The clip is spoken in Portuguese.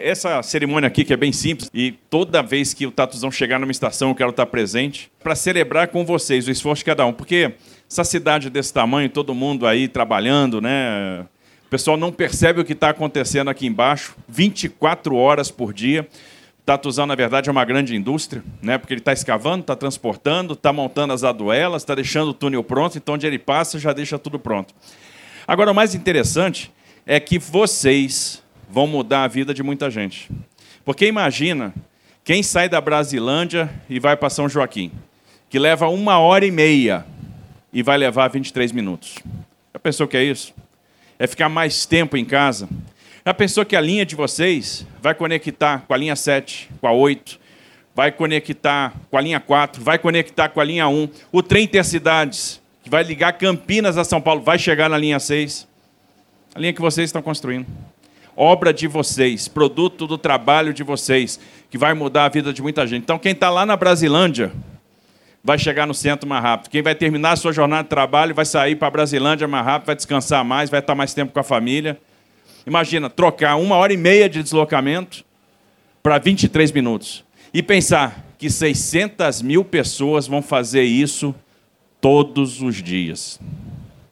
Essa cerimônia aqui, que é bem simples, e toda vez que o Tatuzão chegar numa estação, eu quero estar presente, para celebrar com vocês o esforço de cada um. Porque essa cidade desse tamanho, todo mundo aí trabalhando, né? O pessoal não percebe o que está acontecendo aqui embaixo, 24 horas por dia. Tatuzão, na verdade, é uma grande indústria, né? porque ele está escavando, está transportando, está montando as aduelas, está deixando o túnel pronto, então onde ele passa já deixa tudo pronto. Agora, o mais interessante é que vocês vão mudar a vida de muita gente. Porque imagina quem sai da Brasilândia e vai para São Joaquim, que leva uma hora e meia e vai levar 23 minutos. Já pensou que é isso? É ficar mais tempo em casa. Já pensou que a linha de vocês vai conectar com a linha 7, com a 8, vai conectar com a linha 4, vai conectar com a linha 1. O trem Intercidades, que vai ligar Campinas a São Paulo, vai chegar na linha 6. A linha que vocês estão construindo obra de vocês, produto do trabalho de vocês, que vai mudar a vida de muita gente. Então, quem está lá na Brasilândia vai chegar no centro mais rápido. Quem vai terminar a sua jornada de trabalho vai sair para a Brasilândia mais rápido, vai descansar mais, vai estar mais tempo com a família. Imagina, trocar uma hora e meia de deslocamento para 23 minutos. E pensar que 600 mil pessoas vão fazer isso todos os dias.